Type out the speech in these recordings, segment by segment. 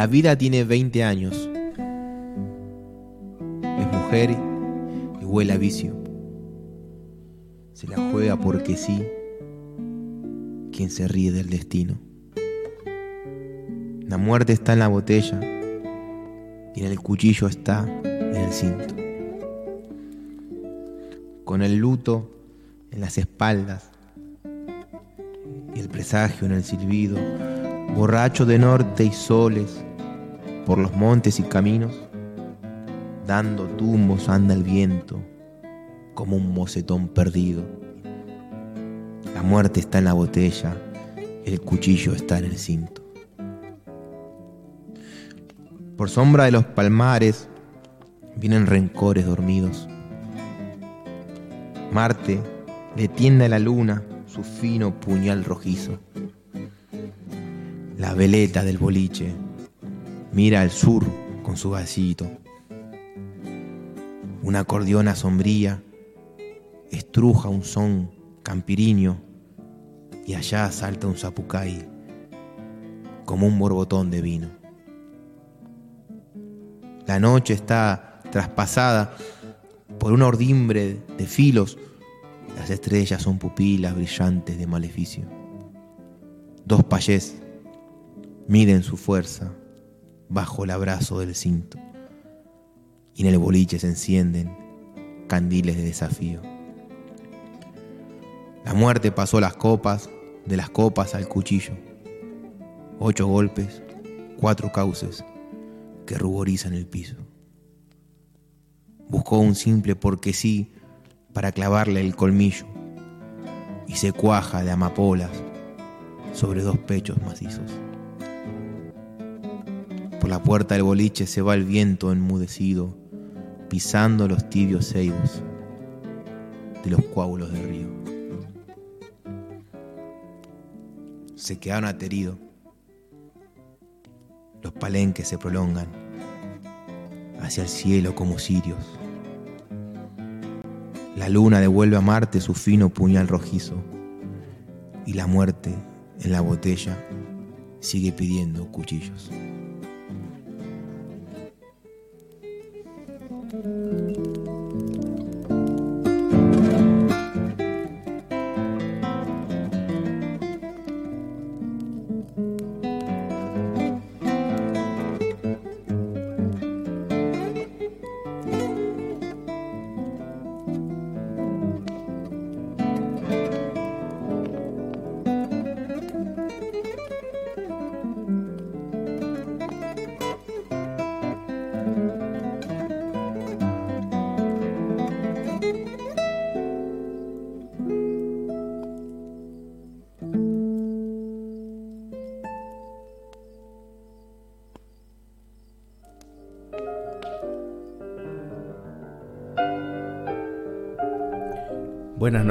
La vida tiene 20 años. Es mujer y huele a vicio. Se la juega porque sí. Quien se ríe del destino. La muerte está en la botella y en el cuchillo está en el cinto. Con el luto en las espaldas y el presagio en el silbido, borracho de norte y soles, por los montes y caminos, dando tumbos anda el viento como un mocetón perdido. La muerte está en la botella, el cuchillo está en el cinto. Por sombra de los palmares vienen rencores dormidos. Marte le tiende a la luna su fino puñal rojizo. La veleta del boliche mira al sur con su vasito. Una acordeona sombría estruja un son campiriño y allá salta un zapucay como un borbotón de vino. La noche está traspasada por una ordimbre de filos. Las estrellas son pupilas brillantes de maleficio. Dos payés miden su fuerza bajo el abrazo del cinto. Y en el boliche se encienden candiles de desafío. La muerte pasó las copas, de las copas al cuchillo. Ocho golpes, cuatro cauces que ruborizan el piso. Buscó un simple porque sí para clavarle el colmillo y se cuaja de amapolas sobre dos pechos macizos. Por la puerta del boliche se va el viento enmudecido, pisando los tibios ceibos de los coágulos del río. Se quedaron ateridos. Los palenques se prolongan hacia el cielo como cirios. La luna devuelve a Marte su fino puñal rojizo y la muerte en la botella sigue pidiendo cuchillos.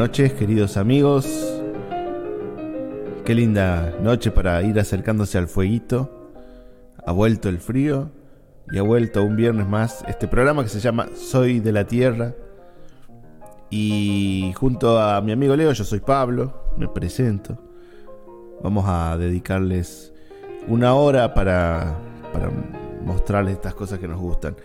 Noches, queridos amigos. Qué linda noche para ir acercándose al fueguito. Ha vuelto el frío y ha vuelto un viernes más este programa que se llama Soy de la Tierra. Y junto a mi amigo Leo, yo soy Pablo, me presento. Vamos a dedicarles una hora para, para mostrarles estas cosas que nos gustan.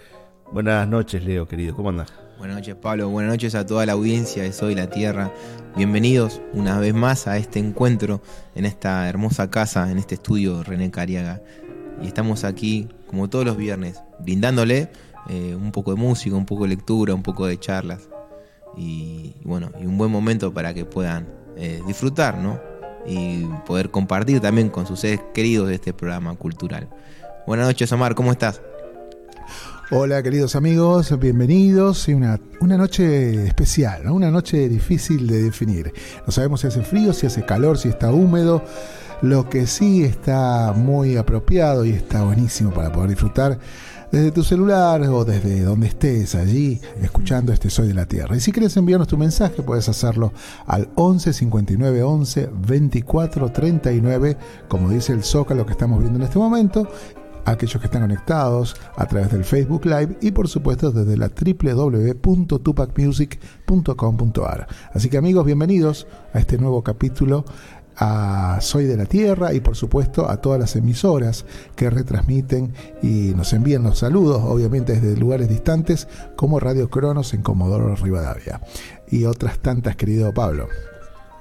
Buenas noches, Leo, querido, ¿cómo andas? Buenas noches Pablo, buenas noches a toda la audiencia de Soy la Tierra. Bienvenidos una vez más a este encuentro en esta hermosa casa, en este estudio René Cariaga. Y estamos aquí, como todos los viernes, brindándole eh, un poco de música, un poco de lectura, un poco de charlas. y bueno, y un buen momento para que puedan eh, disfrutar, ¿no? Y poder compartir también con sus seres queridos de este programa cultural. Buenas noches, Omar, ¿cómo estás? Hola queridos amigos, bienvenidos. Una, una noche especial, una noche difícil de definir. No sabemos si hace frío, si hace calor, si está húmedo. Lo que sí está muy apropiado y está buenísimo para poder disfrutar desde tu celular o desde donde estés allí escuchando este Soy de la Tierra. Y si quieres enviarnos tu mensaje, puedes hacerlo al 11 59 11 24 39, como dice el Zócalo que estamos viendo en este momento, aquellos que están conectados a través del Facebook Live y por supuesto desde la www.tupacmusic.com.ar. Así que amigos, bienvenidos a este nuevo capítulo a Soy de la Tierra y por supuesto a todas las emisoras que retransmiten y nos envían los saludos, obviamente desde lugares distantes, como Radio Cronos en Comodoro Rivadavia y otras tantas, querido Pablo.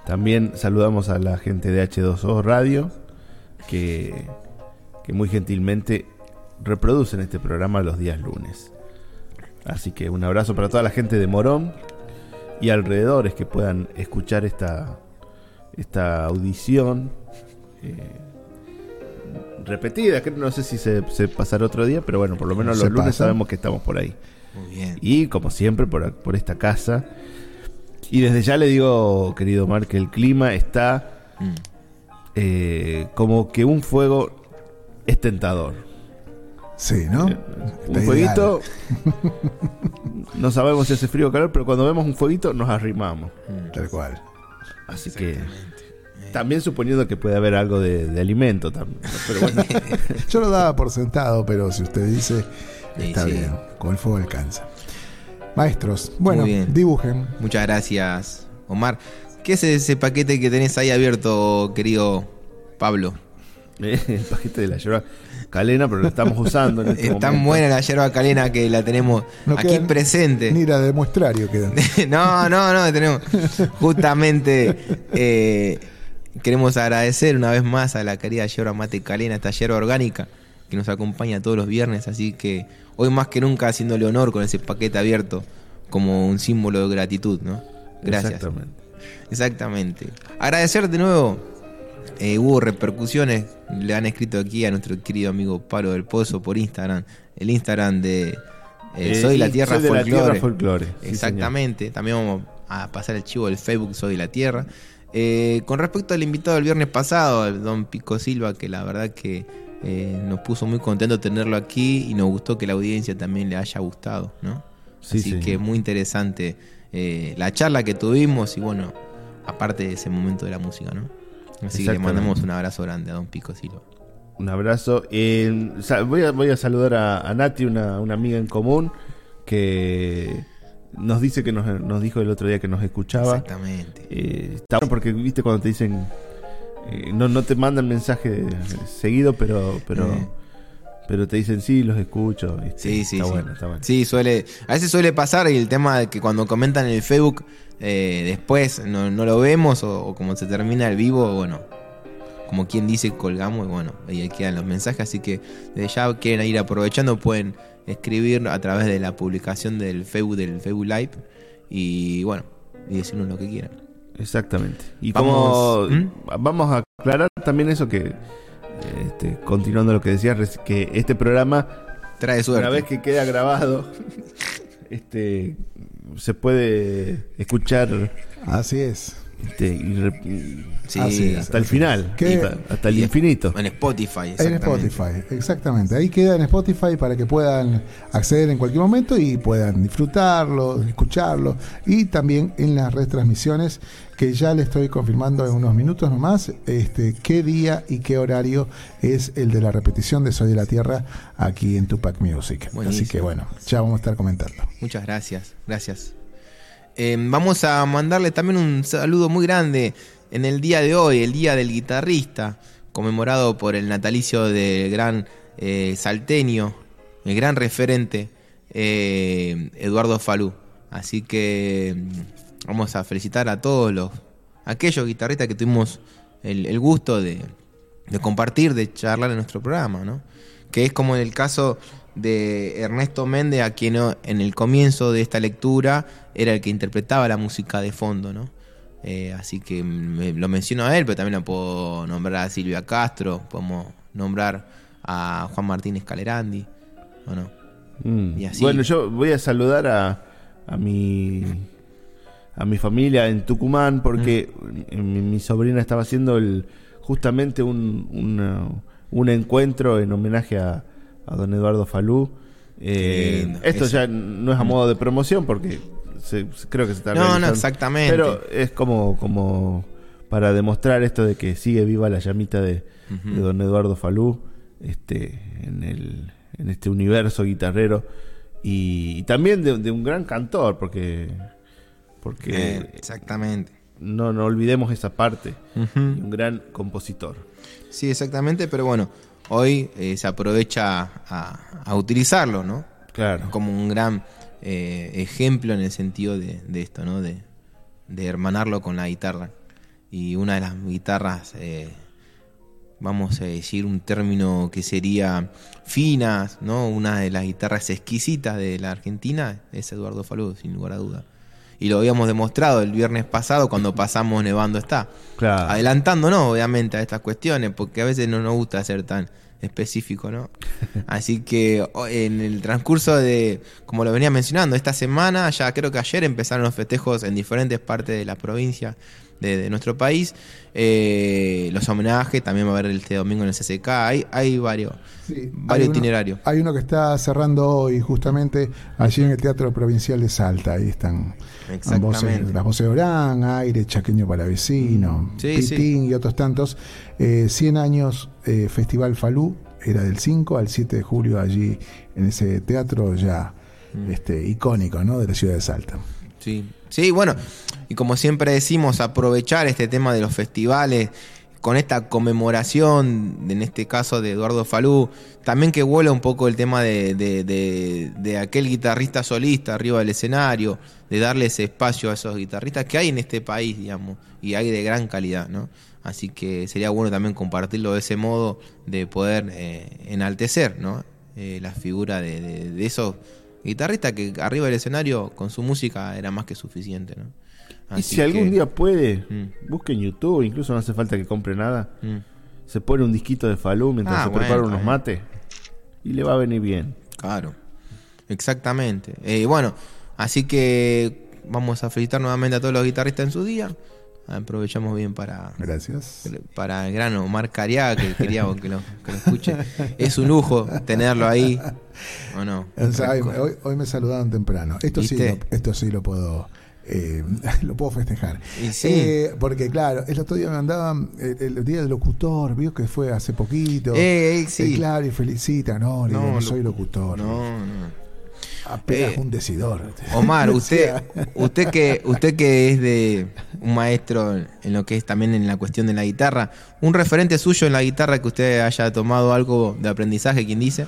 También saludamos a la gente de H2O Radio, que, que muy gentilmente reproducen este programa los días lunes. Así que un abrazo para toda la gente de Morón y alrededores que puedan escuchar esta, esta audición eh, repetida, que no sé si se, se, pasará otro día, pero bueno, por lo menos los lunes pasa. sabemos que estamos por ahí. Muy bien. Y como siempre, por, por, esta casa. Y desde ya le digo, querido Mar, que el clima está mm. eh, como que un fuego es tentador. Sí, ¿no? Eh, un fueguito. no sabemos si hace frío o calor, pero cuando vemos un fueguito nos arrimamos. Mm. Tal cual. Así que también suponiendo que puede haber algo de, de alimento también. Pero bueno. Yo lo daba por sentado, pero si usted dice, está sí, bien. Con el fuego alcanza. Maestros, bueno, dibujen. Muchas gracias, Omar. ¿Qué es ese paquete que tenés ahí abierto, querido Pablo? el paquete de la yerba calena, pero lo estamos usando. En este es tan momento. buena la yerba calena que la tenemos no aquí presente. Ni la de muestrario quedan. no, no, no, tenemos justamente. Eh, queremos agradecer una vez más a la querida yerba mate calena, esta yerba orgánica que nos acompaña todos los viernes. Así que hoy más que nunca haciéndole honor con ese paquete abierto como un símbolo de gratitud, ¿no? Gracias. Exactamente. Exactamente. Agradecer de nuevo eh, hubo repercusiones, le han escrito aquí a nuestro querido amigo Pablo del Pozo por Instagram, el Instagram de eh, Eh, Soy la Tierra Soy de la. Tierra Folklore, sí, Exactamente, también vamos a pasar el chivo del Facebook Soy la Tierra. Eh, con respecto al invitado del viernes pasado, el don Pico Silva, que la verdad que eh, nos puso muy contento tenerlo aquí y nos gustó que la audiencia también le haya gustado, ¿no? Sí, Así señor. que muy interesante eh, la charla que tuvimos y bueno, aparte de ese momento de la música, ¿no? Así que le mandamos un abrazo grande a don Pico Silva. Un abrazo. Eh, voy, a, voy a saludar a, a Nati, una, una amiga en común, que nos dice que nos, nos dijo el otro día que nos escuchaba. Exactamente. Eh, está bueno porque, viste, cuando te dicen. eh, no, no te mandan mensaje seguido, pero pero Eh. pero te dicen sí, los escucho. ¿viste? Sí, sí, está sí. bueno, está bueno. Sí, suele, a veces suele pasar y el tema de que cuando comentan en el Facebook eh, después no, no lo vemos o, o como se termina el vivo, bueno, como quien dice colgamos y bueno, ahí quedan los mensajes, así que desde ya quieren ir aprovechando, pueden escribir a través de la publicación del Facebook, del Facebook Live y bueno, y decirnos lo que quieran. Exactamente. Y Vamos- como ¿Mm? vamos a aclarar también eso que este, continuando lo que decías que este programa Trae suerte. una vez que queda grabado este se puede escuchar Así es. este, y re- Sí, Así es. hasta el final, hasta, hasta el infinito. En Spotify, En exactamente. Spotify, exactamente. Ahí queda en Spotify para que puedan acceder en cualquier momento y puedan disfrutarlo, escucharlo. Y también en las retransmisiones, que ya le estoy confirmando en unos minutos nomás, este, qué día y qué horario es el de la repetición de Soy de la Tierra aquí en Tupac Music. Así que bueno, ya vamos a estar comentando. Muchas gracias, gracias. Eh, vamos a mandarle también un saludo muy grande en el día de hoy, el Día del Guitarrista, conmemorado por el natalicio del gran eh, salteño, el gran referente eh, Eduardo Falú. Así que mm, vamos a felicitar a todos los aquellos guitarristas que tuvimos el, el gusto de, de compartir, de charlar en nuestro programa, ¿no? que es como en el caso de Ernesto Méndez, a quien en el comienzo de esta lectura era el que interpretaba la música de fondo, ¿no? Eh, así que me- lo menciono a él, pero también lo puedo nombrar a Silvia Castro, podemos nombrar a Juan Martínez Calerandi, ¿o no? Mm. Y así. Bueno, yo voy a saludar a, a mi a mi familia en Tucumán porque Mm. mi, mi sobrina estaba haciendo el justamente un, una- un encuentro en homenaje a, a don Eduardo Falú. Eh, esto eso. ya no es a modo de promoción porque se- creo que se está No, no, exactamente. Pero es como, como para demostrar esto de que sigue viva la llamita de, de don Eduardo Falú este, en, el, en este universo guitarrero y, y también de, de un gran cantor porque, porque Eh, exactamente. no, no olvidemos esa parte un gran compositor. Sí, exactamente, pero bueno, hoy eh, se aprovecha a, a utilizarlo, ¿no? Claro. Como un gran eh, ejemplo en el sentido de, de esto, ¿no? De, de hermanarlo con la guitarra. Y una de las guitarras, eh, vamos a decir un término que sería finas, ¿no? Una de las guitarras exquisitas de la Argentina es Eduardo Falú, sin lugar a duda. Y lo habíamos demostrado el viernes pasado cuando pasamos Nevando está. Claro. Adelantándonos, obviamente, a estas cuestiones, porque a veces no nos gusta ser tan específico, ¿no? Así que en el transcurso de, como lo venía mencionando, esta semana, ya creo que ayer empezaron los festejos en diferentes partes de la provincia de, de nuestro país. Eh, los homenajes, también va a haber este domingo en el CCK, hay, hay varios, Sí, varios itinerarios. Hay uno que está cerrando hoy, justamente allí en el Teatro Provincial de Salta. Ahí están Exactamente. voces, las voces de Orán, Aire, Chaqueño para Vecino, Sí, Pitín y otros tantos. Eh, 100 años eh, Festival Falú, era del 5 al 7 de julio allí en ese teatro ya Mm. este, icónico ¿no? de la ciudad de Salta. Sí, sí, bueno, y como siempre decimos, aprovechar este tema de los festivales con esta conmemoración, en este caso de Eduardo Falú, también que vuela un poco el tema de, de- de- de aquel guitarrista solista arriba del escenario, de darle ese espacio a esos guitarristas que hay en este país, digamos, y hay de gran calidad, ¿no? Así que sería bueno también compartirlo de ese modo, de poder eh, enaltecer, ¿no? Eh, la figura de, esos guitarristas que arriba del escenario con su música era más que suficiente, ¿no? Y si algún día puede, Mm. busque en YouTube, incluso no hace falta que compre nada. Mm, Se pone un disquito de Falú mientras Ah, se bueno, prepara unos mates y le va a venir bien. claro, exactamente. Eh, bueno, así que vamos a felicitar nuevamente a todos los guitarristas en su día. Aprovechamos bien para, Gracias. para el gran Omar Cariaga, que queríamos que lo, que lo escuche. Es un lujo tenerlo ahí. ¿O no? O sea, hoy, hoy- me saludaron temprano. Esto sí, lo, esto sí lo puedo eh, lo puedo festejar. Sí. Eh, porque claro, el otro día me mandaban el, el día del locutor, vio que fue hace poquito. Eh, sí. Claro, y felicita, no, digo, no, soy locu- locutor. No, no. Apenas un decidor. Omar, usted, usted que, usted que es de un maestro en lo que es también en la cuestión de la guitarra, un referente suyo en la guitarra que usted haya tomado algo de aprendizaje, ¿quién dice?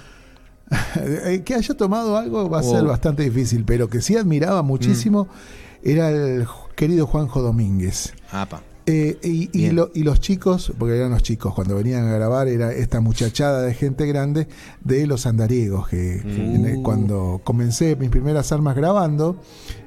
Que haya tomado algo va a Oh. ser bastante difícil, pero que sí admiraba muchísimo Mm. Era el querido Juanjo Domínguez. Apa. Eh, y, y Bien. lo- y los chicos, porque eran los chicos, cuando venían a grabar, era esta muchachada de gente grande de los andariegos, que en Uh. cuando comencé mis primeras armas grabando,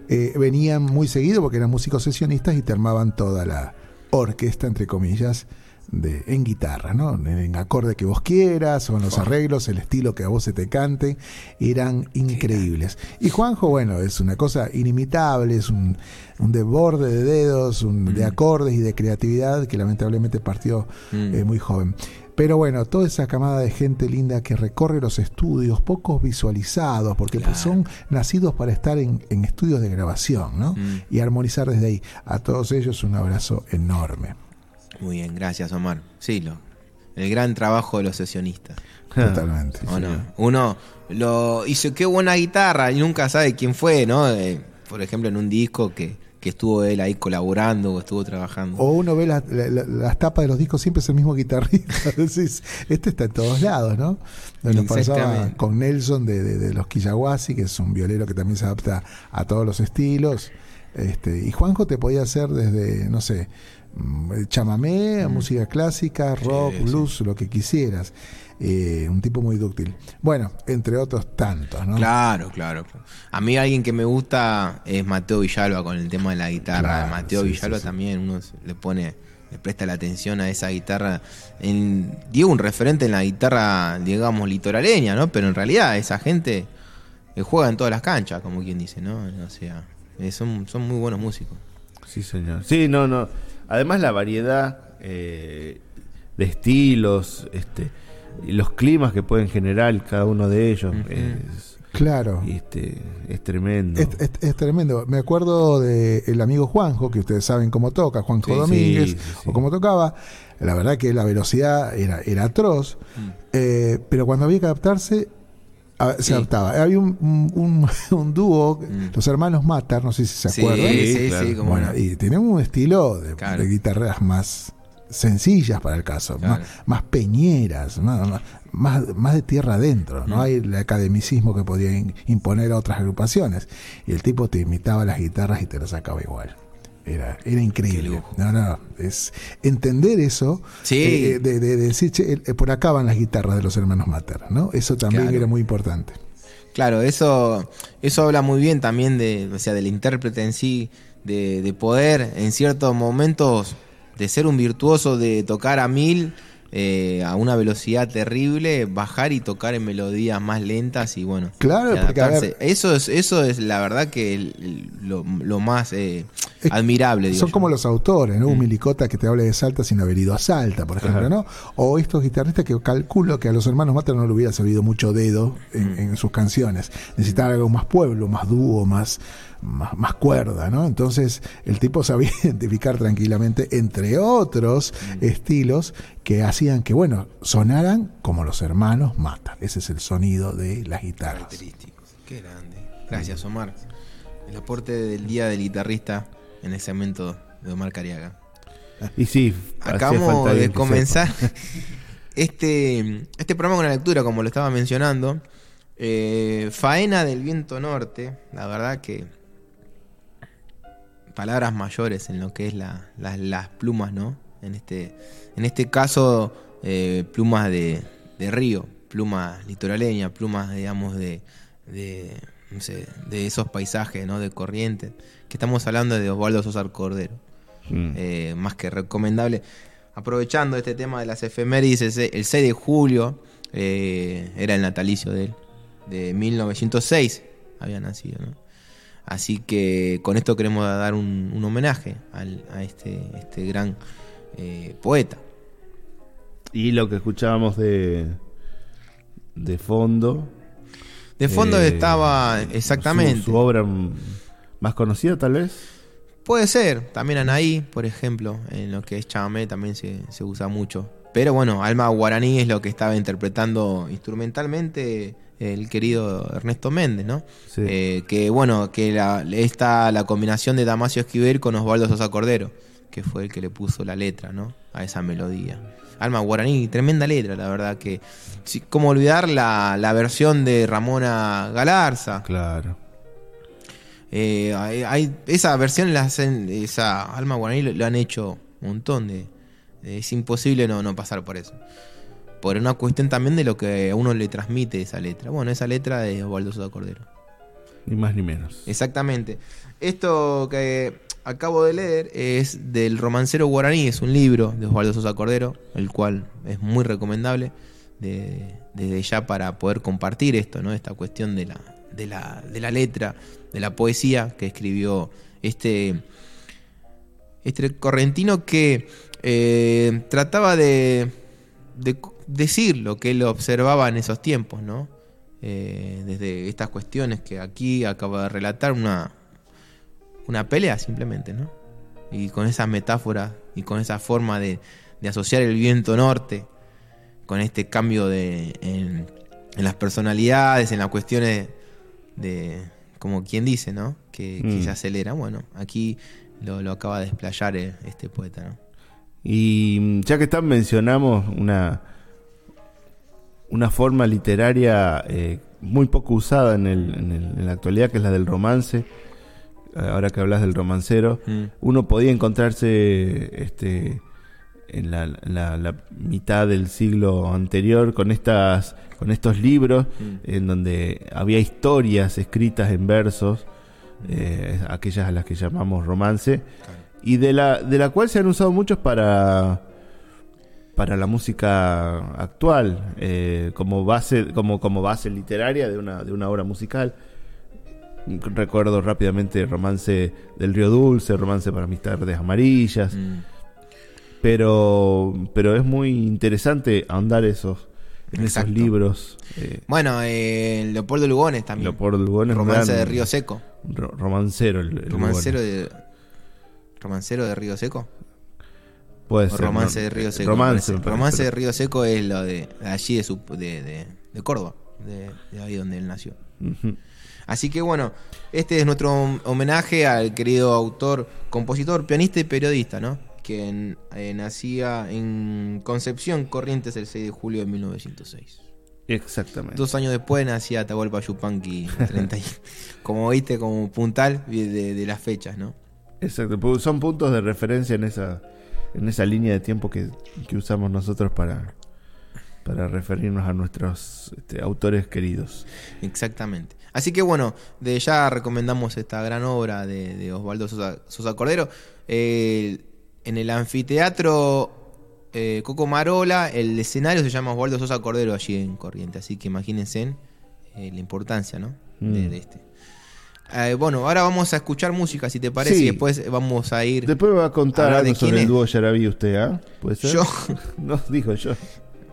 eh, venían muy seguido porque eran músicos sesionistas y te armaban toda la orquesta, entre comillas, de, en guitarra, ¿no? En, acorde que vos quieras, o en los arreglos, el estilo que a vos se te cante, eran increíbles. Y Juanjo, bueno, es una cosa inimitable, es un, un desborde de dedos, un, de acordes y de creatividad que lamentablemente partió Mm. eh, muy joven. Pero bueno, toda esa camada de gente linda que recorre los estudios, pocos visualizados, porque pues, son nacidos para estar en, en estudios de grabación, ¿no? Mm. Y armonizar desde ahí. A todos ellos un abrazo enorme. Muy bien, gracias Omar. Sí, lo, el gran trabajo de los sesionistas. Totalmente. ¿O no? Uno lo hizo, qué buena guitarra y nunca sabe quién fue, ¿no? Eh, por ejemplo, en un disco que, que estuvo él ahí colaborando o estuvo trabajando. O uno ve la- la- la- las tapas de los discos, siempre es el mismo guitarrista. Decís, este está en todos lados, ¿no? Nos pasaba con Nelson de, de- de los Quillaguasi, que es un violero que también se adapta a todos los estilos. Este, y Juanjo te podía hacer desde, no sé, mm, chamamé, música clásica, rock, blues, lo que quisieras. Eh, un tipo muy dúctil. Bueno, entre otros tantos, ¿no? Claro, claro. A mí alguien que me gusta es Mateo Villalba con el tema de la guitarra. Claro, Mateo sí, Villalba sí, sí. también uno le pone, le presta la atención a esa guitarra. En, Diego un referente en la guitarra, digamos, litoraleña, ¿no? Pero en realidad esa gente eh, juega en todas las canchas, como quien dice, ¿no? O sea, eh, son, son muy buenos músicos. Sí, señor. Sí, no, no. Además la variedad eh, de estilos, este, y los climas que pueden generar cada uno de ellos es, Claro. este, es tremendo. Es, es- es tremendo. Me acuerdo del amigo Juanjo, que ustedes saben cómo toca, Juanjo Sí, Domínguez, sí, sí, sí. o cómo tocaba. La verdad que la velocidad era, era atroz, eh, pero cuando había que adaptarse, a- se Sí. adaptaba. Había un, un, dúo, los hermanos Matar, no sé si se acuerdan. sí, sí, claro. cómo Bueno, no. y tenían un estilo de, Claro. de guitarras más sencillas para el caso, Claro. más, más peñeras, más, más, más de tierra adentro. No hay el academicismo que podía in- imponer a otras agrupaciones. Y el tipo te imitaba las guitarras y te las sacaba igual. Era, era increíble. No, no, es entender eso, Sí. eh, de, de- de decir, che, eh, por acá van las guitarras de los hermanos Mater, ¿no? Eso también Claro. era muy importante. Claro, eso, eso habla muy bien también de, o sea, del intérprete en sí, de, de poder en ciertos momentos de ser un virtuoso, de tocar a mil, eh, a una velocidad terrible, bajar y tocar en melodías más lentas y bueno. Claro, y porque, ver- eso es, eso es la verdad que el- el- lo, lo más eh, Es- admirable. digo Son yo. como los autores, ¿no? Un milicota que te hable de Salta sin haber ido a Salta, por ejemplo, ¿no? O estos guitarristas que calculo que a los hermanos Mater no le hubiera servido mucho dedo en, en sus canciones. Necesitaban algo más pueblo, más dúo, más, más, más cuerda, ¿no? Entonces el tipo sabía identificar tranquilamente, entre otros estilos, que hacían que, bueno, sonaran como los hermanos Mater. Ese es el sonido de las guitarras. Qué grande. Gracias, Omar. El aporte del día del guitarrista en el segmento de Omar Cariaga. y sí, Acabamos de comenzar este, este programa con una lectura, como lo estaba mencionando. Eh, Faena del viento norte. La verdad que. Palabras mayores en lo que es la- la- las plumas, ¿no? En este, en este caso, eh, plumas de, de río, plumas litoraleñas, plumas, digamos, de, de, no sé, de esos paisajes, ¿no? De corrientes. Que estamos hablando de Osvaldo Sosa Cordero. Mm. eh, más que recomendable. Aprovechando este tema de las efemérides, el el 6 de julio eh, era el natalicio de él, de 1906 había nacido, ¿no? Así que con esto queremos dar un, un homenaje al- a este, este gran eh, poeta. Y lo que escuchábamos de, de fondo. De fondo eh, estaba su- exactamente. Su, obra mm, más conocida, tal vez. Puede ser, también Anaí, por ejemplo, en lo que es chamamé también se, se usa mucho. Pero bueno, Alma Guaraní es lo que estaba interpretando instrumentalmente el querido Ernesto Méndez, ¿no? Sí. Eh, que bueno, que la, está la combinación de Damasio Esquivel con Osvaldo Sosa Cordero, que fue el que le puso la letra, ¿no? A esa melodía. Alma Guaraní, tremenda letra, la verdad que... sí, ¿Cómo olvidar la, la versión de Ramona Galarza? Claro. Eh, hay, hay- esa versión la hacen, esa alma guaraní lo, lo han hecho un montón de- es imposible no, no pasar por eso. Por una cuestión también de lo que a uno le transmite esa letra. Bueno, esa letra de Osvaldo Sosa Cordero. Ni más ni menos. Exactamente. Esto que acabo de leer es del romancero guaraní, es un libro de Osvaldo Sosa Cordero, el cual es muy recomendable de- desde ya para poder compartir esto, ¿no? Esta cuestión de la, de la, de la letra, de la poesía que escribió este, este correntino que eh, trataba de, de decir lo que él observaba en esos tiempos, ¿no? Eh, desde estas cuestiones que aquí acaba de relatar una, una pelea simplemente, ¿no? Y con esas metáforas y con esa forma de, de asociar el viento norte con este cambio de, en, en las personalidades, en las cuestiones de, como quien dice, ¿no? Que, que Mm. se acelera. Bueno, aquí lo, lo acaba de desplayar eh, este poeta, ¿no? Y mm, ya que están, mencionamos una, una forma literaria eh, muy poco usada en, el- en el- en la actualidad, que es la del romance. ahora que hablas del romancero, Mm. uno podía encontrarse este, en la, la- la mitad del siglo anterior con estas con estos libros Mm. en donde había historias escritas en versos, eh, aquellas a las que llamamos romance, y de la, de la cual se han usado muchos para para la música actual eh, como base como como base literaria de una de una obra musical recuerdo rápidamente romance del río dulce romance para mis tardes amarillas Mm. pero pero es muy interesante ahondar esos en Exacto. esos libros eh, Bueno, eh, Leopoldo Lugones también. Leopoldo Lugones Romance gran de Río Seco. ro- romancero el, el Romancero Lugones. de. ¿Romancero de Río Seco? Puede ser romance ¿no? de Río Seco. romance, parece. romance de Río Seco es lo de, allí de, su, de, de, de Córdoba, de, de ahí donde él nació. Así que bueno, este es nuestro hom- homenaje al querido autor, compositor, pianista y periodista, ¿no? Que eh, nacía en Concepción, Corrientes, el 6 de julio de 1906. exactamente Dos años después nacía Atahualpa Yupanqui, 30 y- como viste, como puntal de, las fechas, ¿no? Exacto, son puntos de referencia en esa en esa línea de tiempo que, que usamos nosotros para para referirnos a nuestros este, autores queridos. Exactamente. Así que bueno, de ya recomendamos esta gran obra de, de Osvaldo Sosa, Sosa Cordero. Eh, en el anfiteatro eh, Coco Marola, el escenario se llama Osvaldo Sosa Cordero allí en Corriente. Así que imagínense eh, la importancia, ¿no? De, Mm. de este. Eh, bueno, ahora vamos a escuchar música, si te parece, Sí. y después vamos a ir. Después va a contar Hablar de algo sobre quién el dúo Yaraví usted, ¿ah? ¿Puede ser? Yo. no, dijo yo.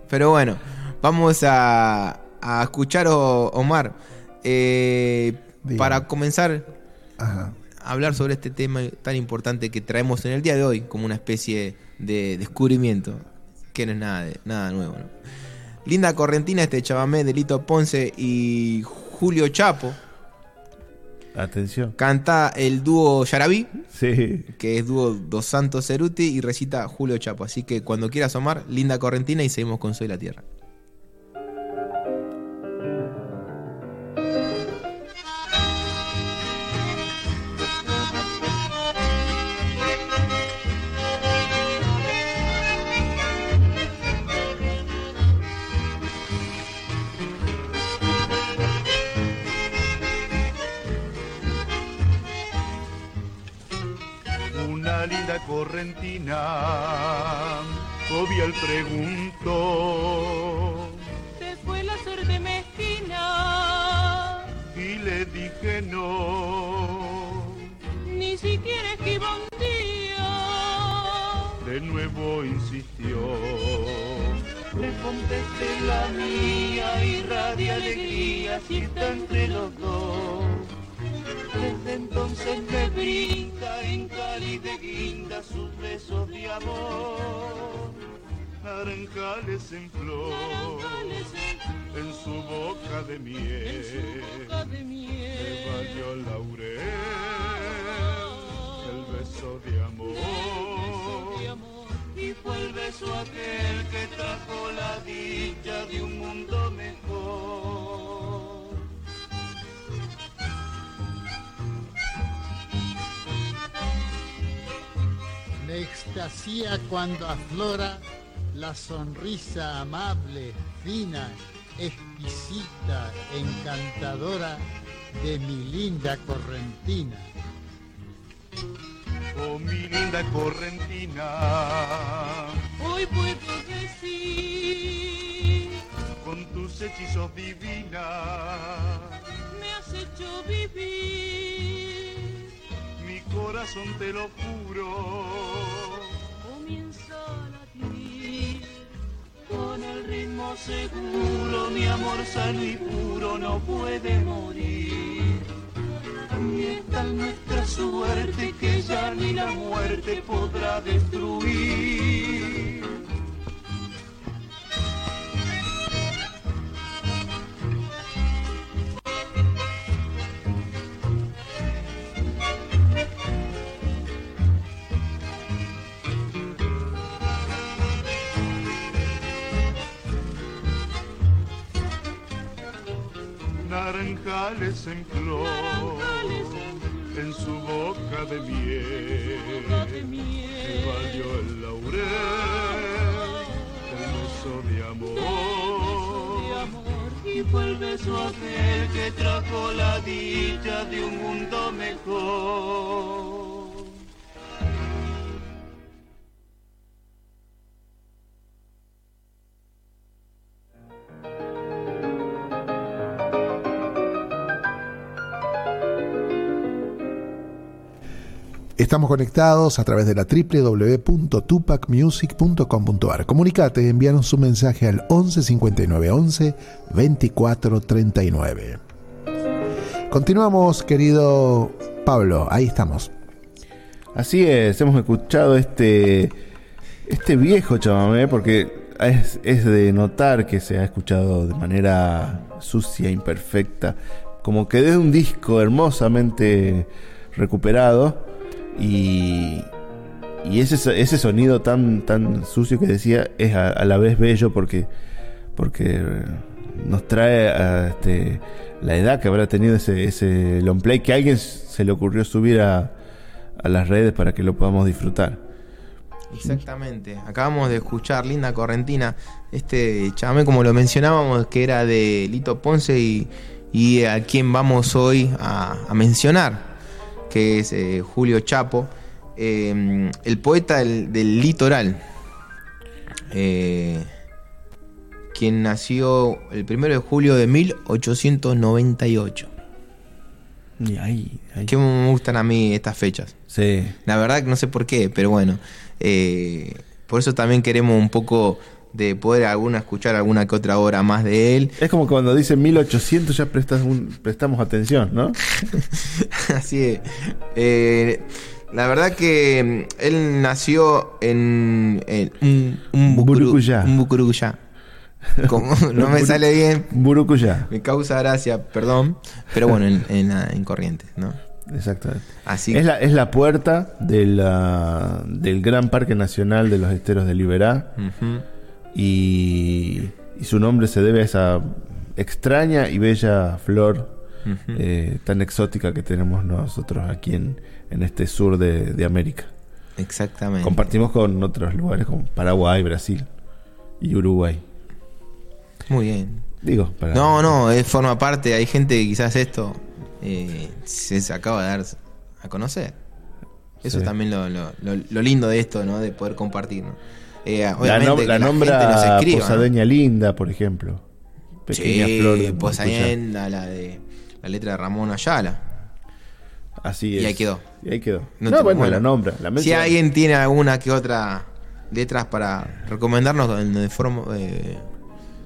Pero bueno, vamos a, a escuchar o- Omar. Eh, para comenzar Ajá. a hablar sobre este tema tan importante que traemos en el día de hoy como una especie de descubrimiento, que no es nada, de, nada nuevo. ¿no? Linda Correntina, este chabamé de Lito Ponce y Julio Chapo. Atención. Canta el dúo Yarabí, Sí. que es dúo Dos Santos Ceruti, y recita Julio Chapo. Así que cuando quieras, Omar, Linda Correntina y seguimos con Soy la Tierra. Correntina, jovial preguntó Se fue la suerte mezquina, y le dije no. ni siquiera esquiva un día. De nuevo insistió, Le contesté la mía, irradia alegría si está entre los dos. Desde entonces me brinda en cáliz de guinda sus besos de amor. naranjales en flor, en su boca de miel. Me valió laurel, el beso de amor. Y fue el beso aquel que trajo Me extasía cuando aflora la sonrisa amable, fina, exquisita, encantadora de mi linda correntina. Oh, mi linda correntina, Hoy puedo decir, con tus hechizos divina, me has hecho vivir. Corazón te lo juro. Comienza a latir con el ritmo seguro, mi amor sano y puro no puede morir. Y es tal nuestra suerte que ya ni la muerte podrá destruir. Naranjales en flor, en su boca de miel. Que valió el laurel, el beso de amor. y fue el beso aquel que trajo la dicha de un mundo mejor. Estamos conectados a través de la www.tupacmusic.com.ar. Comunicate, envíanos un mensaje al 11 59 11 24 39. Continuamos, querido Pablo, ahí estamos. Así es, hemos escuchado este, este viejo chamamé porque es, es de notar que se ha escuchado de manera sucia, imperfecta, como que de un disco hermosamente recuperado y, y ese, ese sonido tan, tan sucio que decía es a, a la vez bello porque, porque nos trae a, este, la edad que habrá tenido ese, ese long play que a alguien se le ocurrió subir a, a las redes para que lo podamos disfrutar. Exactamente. Acabamos de escuchar Linda Correntina, este chamamé como lo mencionábamos, que era de Lito Ponce y, y a quien vamos hoy a mencionar, que es eh, Julio Chapo, eh, el poeta del, del litoral, eh, quien nació el primero de julio de 1898. Y ahí, ahí. Que me gustan a mí estas fechas. Sí. La verdad que no sé por qué, pero bueno. eh, por eso también queremos un poco de poder alguna escuchar alguna que otra hora más de él. Es como cuando dice 1800 ya prestas un- prestamos atención, ¿no? Así es. Eh, la verdad que mm, él nació en, en un, un, bucuru- Burucuyá. un bucurucuyá. Como no me sale bien, Burucuyá. me causa gracia, perdón. Pero bueno, en, en, Corrientes, ¿no? Exactamente. Así Es la, es la puerta de la- del Gran Parque Nacional de los Esteros de Liberá. Y, y su nombre se debe a esa extraña y bella flor eh, tan exótica que tenemos nosotros aquí en, en este sur de, de América. Exactamente. Compartimos con otros lugares como Paraguay, Brasil y Uruguay. Muy bien. Digo, para... No, no, es, forma parte. Hay gente que quizás esto eh, se, se acaba de dar a conocer. Eso Sí. es también lo, lo- lo- lo lindo de esto, ¿no? De poder compartir. ¿no? Eh, La, obviamente nom- que la gente nombra nos escriba, ¿no? Posadeña Linda, por ejemplo. Pequeña Sí, flor de Posaenda, la de la letra de Ramón Ayala. Así Y es. ahí quedó. Y ahí quedó. No No, bueno, la nombra. La Si alguien tiene alguna que otra letras para recomendarnos donde, forma- eh,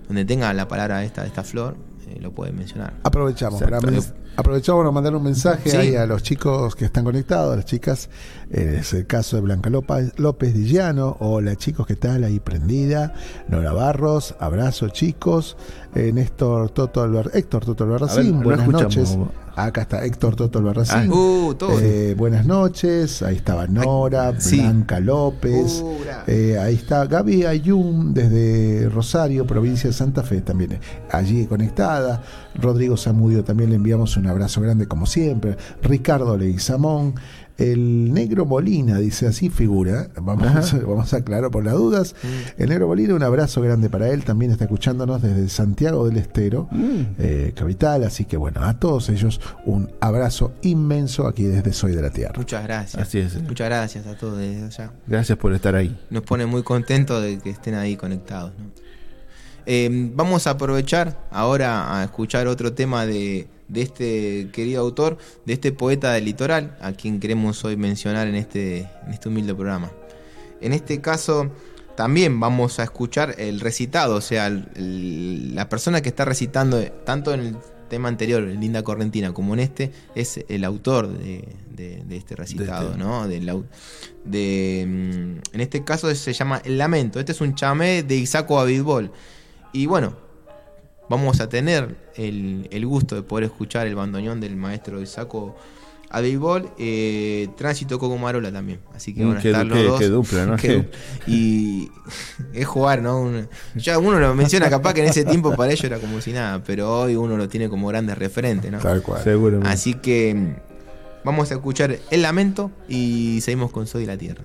donde tenga la palabra esta, esta flor, eh, lo puede mencionar. Aprovechamos para, Exacto. men- aprovechamos para mandar un mensaje Sí. ahí a los chicos que están conectados, a las chicas. Eh, es el caso de Blanca López, López Dillano. Hola chicos, ¿qué tal? Ahí prendida. Nora Barros, abrazo chicos. Eh, Néstor Toto Albar- Héctor Toto Albarracín, no buenas noches. Acá está Héctor Toto Albarracín. Ah. Uh. Eh, buenas noches, ahí estaba Nora, sí. Blanca López, Uh, gra- eh, ahí está Gaby Ayun desde Rosario, provincia de Santa Fe, también allí conectada. Rodrigo Zamudio también le enviamos un abrazo grande como siempre. Ricardo Leguizamón. El negro Molina, dice así figura, vamos, a, vamos a aclarar por las dudas. El negro Molina, un abrazo grande para él, también está escuchándonos desde Santiago del Estero, eh, capital, así que bueno, a todos ellos un abrazo inmenso aquí desde Soy de la Tierra. Muchas gracias. Así es. Muchas gracias a todos desde allá. Gracias por estar ahí. Nos pone muy contentos de que estén ahí conectados. ¿no? Eh, vamos a aprovechar ahora a escuchar otro tema de, de este querido autor, de este poeta del litoral, a quien queremos hoy mencionar en este, en este humilde programa. En este caso, también vamos a escuchar el recitado, o sea, el- el- la persona que está recitando, tanto en el tema anterior, Linda Correntina, como en este, es el autor de, de- de este recitado, este. ¿no? De, mm, en este caso se llama El Lamento. Este es un chamé de Isaco Abidbol. Y bueno, vamos a tener el, el gusto de poder escuchar el bandoneón del maestro Isaco Abidbol, eh, Tránsito Cocomarola también. Así que Mm, van a qué estar los dos. qué dupla, ¿no? Qué dupla. Y es jugar, ¿no? Un- ya uno lo menciona, capaz que en ese tiempo para ellos era como si nada, pero hoy uno lo tiene como grandes referentes, ¿no? Tal cual. Seguro. Así que vamos a escuchar El Lamento y seguimos con Soy de la Tierra.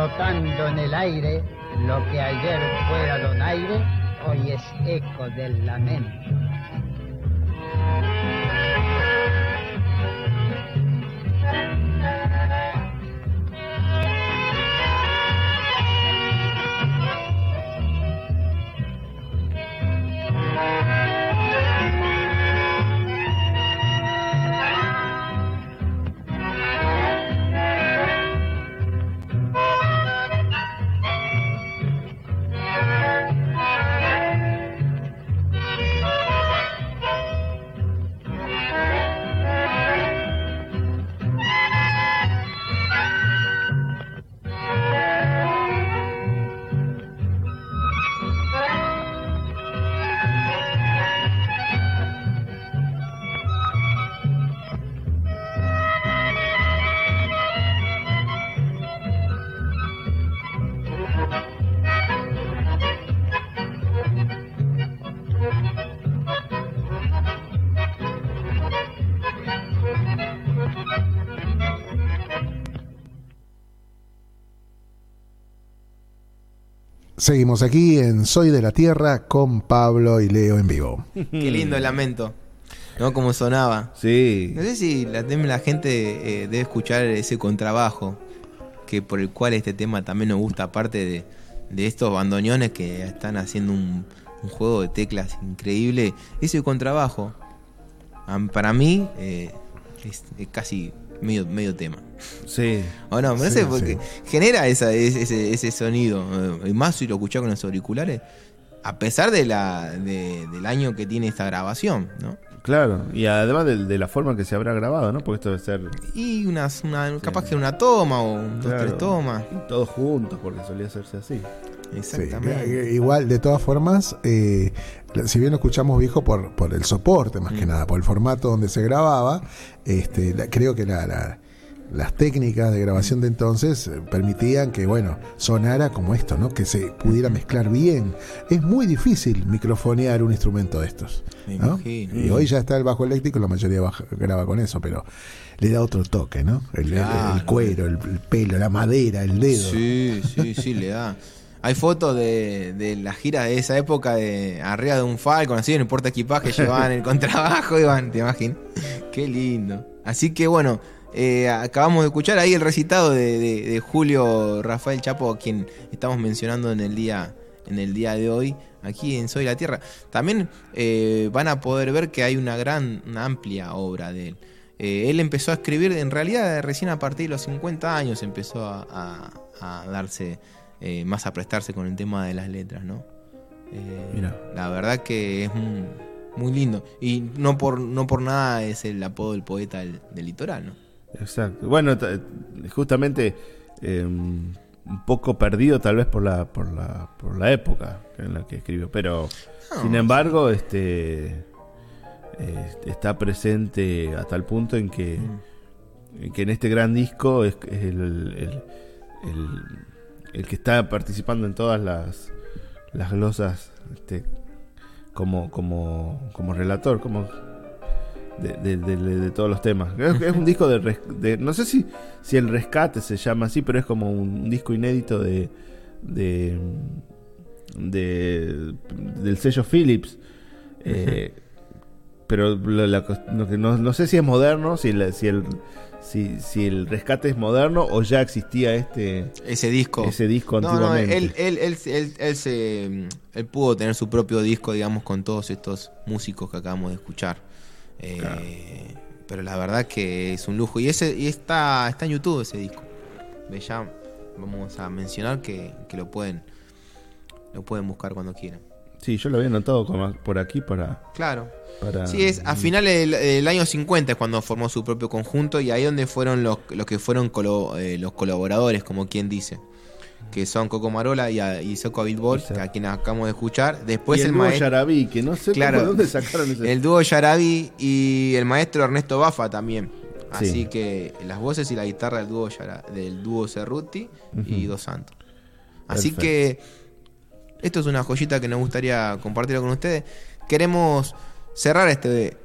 Flotando en el aire lo que ayer fuera donaire, hoy es eco del lamento. Seguimos aquí en Soy de la Tierra con Pablo y Leo en vivo. Qué lindo el lamento. ¿No? Como sonaba. Sí. No sé si la, la gente eh, debe escuchar ese contrabajo, que por el cual este tema también nos gusta, aparte de, de estos bandoneones que están haciendo un, un juego de teclas increíble. Ese contrabajo, para mí, eh, es, es casi medio, medio tema. Sí. ¿O no? Me Sí, parece porque sí. genera esa, ese, ese- ese sonido. eh, Y más si lo escuchás con los auriculares. A pesar de la, de- del año que tiene esta grabación, ¿no? Claro. Y además de, de la forma que se habrá grabado, ¿no? Porque esto debe ser Y unas, una, capaz que una toma o dos, Claro. tres tomas. todos juntos, porque solía hacerse así. Exactamente. igual, de todas formas, eh, si bien lo escuchamos viejo por, por el soporte, más que nada, por el formato donde se grababa, este, la- creo que la- la- las técnicas de grabación de entonces eh, permitían que, bueno, sonara como esto, ¿no? Que se pudiera mezclar bien. Es muy difícil microfonear un instrumento de estos. Me ¿no? imagino. Y hoy ya está el bajo eléctrico, la mayoría baja- graba con eso, pero le da otro toque, ¿no? El, el- el Claro. cuero, el, el pelo, la madera, el dedo. Sí, sí, sí, le da. Hay fotos de, de las giras de esa época de arriba de un Falcon, así en el porta equipaje llevaban el contrabajo, iban, te imaginas. Qué lindo. Así que bueno, eh, acabamos de escuchar ahí el recitado de, de- Julio Rafael Chapo, a quien estamos mencionando en el día, en el día de hoy, aquí en Soy la Tierra. También eh, van a poder ver que hay una gran, una amplia obra de él. Eh, él empezó a escribir, en realidad recién a partir de los 50 años empezó a- a darse eh, más a prestarse con el tema de las letras, ¿no? Eh, Mira. La verdad que es muy, muy lindo. Y no por, no por nada es el apodo del poeta del, del litoral, ¿no? Exacto. Bueno, ta- justamente eh, un poco perdido tal vez por la, por la, por la época en la que escribió, pero No, sin embargo, este eh, está presente a tal punto en que, en que en este gran disco es, es el, el- el- el que está participando en todas las, las glosas este, como, como, como relator, como de, de- de- de todos los temas. Es, es un disco de, No sé si, si el rescate se llama así, pero es como un, disco inédito de. de, de- del sello Philips. Eh, Pero lo, la no, no sé si es moderno, si, la- si, el, si, si el rescate es moderno o ya existía este Ese disco. ese disco No, no, antiguamente. él, él, él, él, él se, él pudo tener su propio disco, digamos, con todos estos músicos que acabamos de escuchar. Eh, Pero la verdad que es un lujo. Y ese y está, está en YouTube ese disco. Ya vamos a mencionar que, que lo pueden lo pueden buscar cuando quieran. Sí, yo lo había notado como por aquí para. Claro. para Sí, es a finales del, del año 50 es cuando formó su propio conjunto y ahí donde fueron los, los que fueron colo- eh, los colaboradores, como quien dice. Que son Coco Marola y, a- y Soco a quien acabamos de escuchar. Después y el, el, maestro. Yarabí, que no sé Claro, de dónde sacaron ese. El dúo Yarabi y el maestro Ernesto Bafa también. Sí. Así que las voces y la guitarra del dúo, Yara- del dúo Cerruti y Dos Santos. Así Perfecto. que esto es una joyita que nos gustaría compartirlo con ustedes. Queremos cerrar este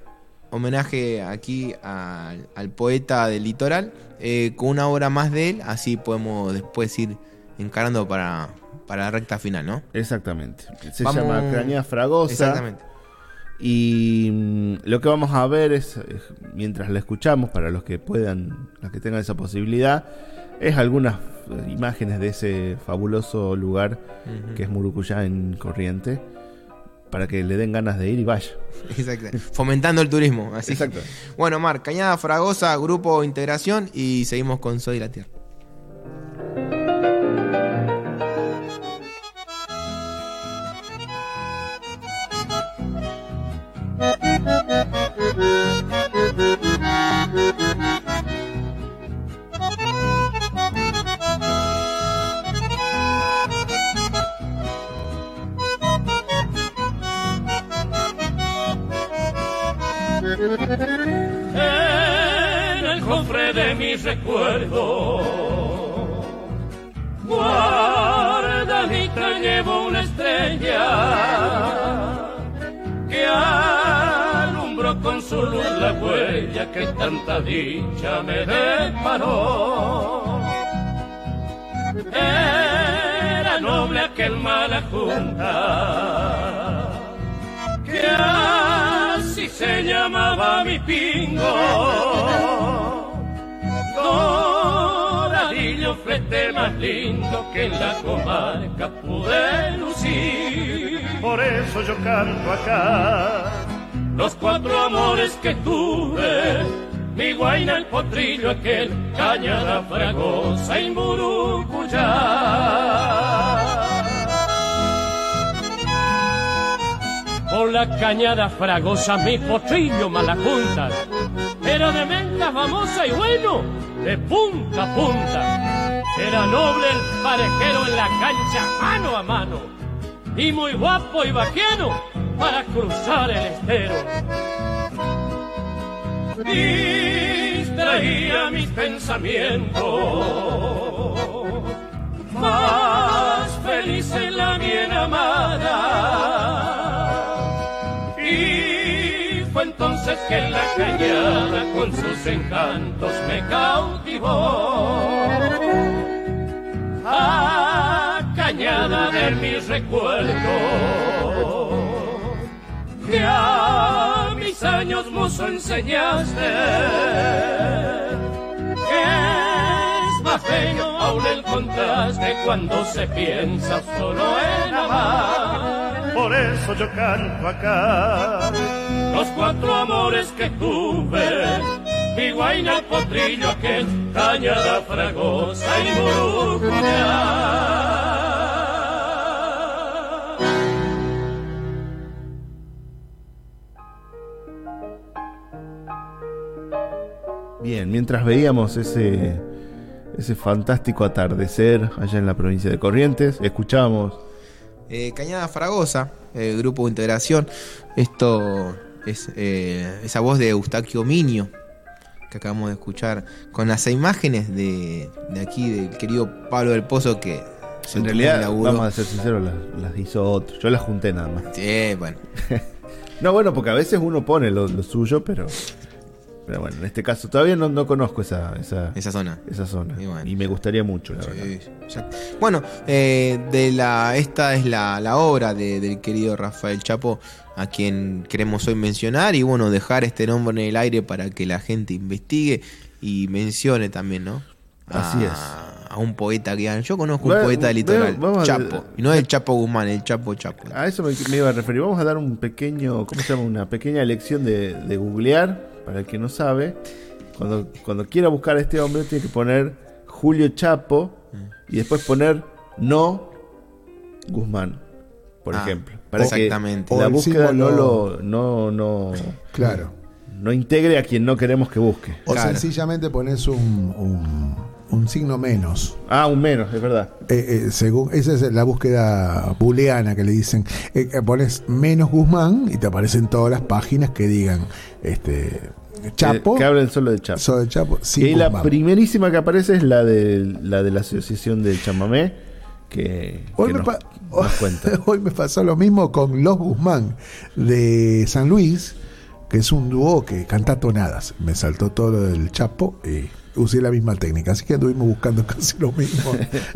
homenaje aquí al, al poeta del litoral eh, con una obra más de él, así podemos después ir encarando para, para la recta final, ¿no? Exactamente. Se Vamos- llama Cranea Fragosa. Exactamente. Y mm, lo que vamos a ver es, mientras la escuchamos, para los que puedan, los que tengan esa posibilidad, es algunas eh, imágenes de ese fabuloso lugar que es Murucuyá en Corriente, para que le den ganas de ir y vaya. Exacto. Fomentando el turismo. Así. Exacto. Bueno, Mar, Cañada Fragosa, Grupo Integración y seguimos con Soy la Tierra. Mis recuerdos. Guardadita llevo una estrella que alumbró con su luz la huella que tanta dicha me deparó. Era noble aquel mala junta que así se llamaba mi pingo. Flete más lindo que en la comarca pude lucir. Por eso yo canto acá los cuatro amores que tuve. Mi guaina, el potrillo, aquel, cañada fragosa y murucuyá. Por la cañada fragosa mi potrillo malajuntas, era de menta famosa y bueno, de punta a punta. Era noble el parejero en la cancha mano a mano, y muy guapo y vaquiano para cruzar el estero. Distraía mis pensamientos, más feliz en la bien amada. Y fue entonces que la cañada con sus encantos me cautivó. Ah, cañada de mis recuerdos, que a mis años mozo enseñaste. Que es más bello aún el contraste cuando se piensa solo en amar. Por eso yo canto acá los cuatro amores que tuve. Mi guaina, potrillo, aquel, cañada fragosa y murucuyá. Bien, mientras veíamos ese, ese fantástico atardecer allá en la provincia de Corrientes, escuchábamos Eh, Cañada Fragosa, eh, Grupo de Integración. Esto es eh, esa voz de Eustaquio Minio que acabamos de escuchar con las imágenes de, de aquí del querido Pablo del Pozo que En realidad, vamos a ser sinceros, las, las hizo otro. Yo las junté nada más. Sí, bueno. No, bueno, porque a veces uno pone lo, lo suyo, pero Pero bueno, en este caso todavía no, no conozco esa, esa, Esa zona. esa zona. Y me gustaría mucho, la Sí, verdad. exacto. Bueno, eh, de la, esta es la, la obra de- del querido Rafael Chapo, a quien queremos hoy mencionar y bueno, dejar este nombre en el aire para que la gente investigue y mencione también, ¿no? A, Así es. A un poeta que yo conozco Va- un poeta del litoral, a- Chapo, y no el Chapo Guzmán, el Chapo Chapo. A eso me, me iba a referir. Vamos a dar un pequeño, ¿cómo se llama? Una pequeña lección de, de googlear, para el que no sabe. Cuando, cuando quiera buscar a este hombre, tiene que poner Julio Chapo y después poner no Guzmán, por Ah, ejemplo. Para exactamente. que O la búsqueda no lo no, no, Claro. no integre a quien no queremos que busque. O Claro. sencillamente pones un, un, un signo menos. Ah, un menos, es verdad. Eh, eh, según esa es la búsqueda booleana que le dicen Eh, eh, pones menos Guzmán y te aparecen todas las páginas que digan este Chapo Que, hablen solo de Chapo. sobre Chapo sin y la primerísima que aparece es la de la, de la Asociación del Chamamé, que, Hoy que me, nos, pa- nos cuenta. hoy me pasó lo mismo con Los Guzmán de San Luis, que es un dúo que canta tonadas. Me saltó todo lo del Chapo y usé la misma técnica, así que anduvimos buscando casi lo mismo.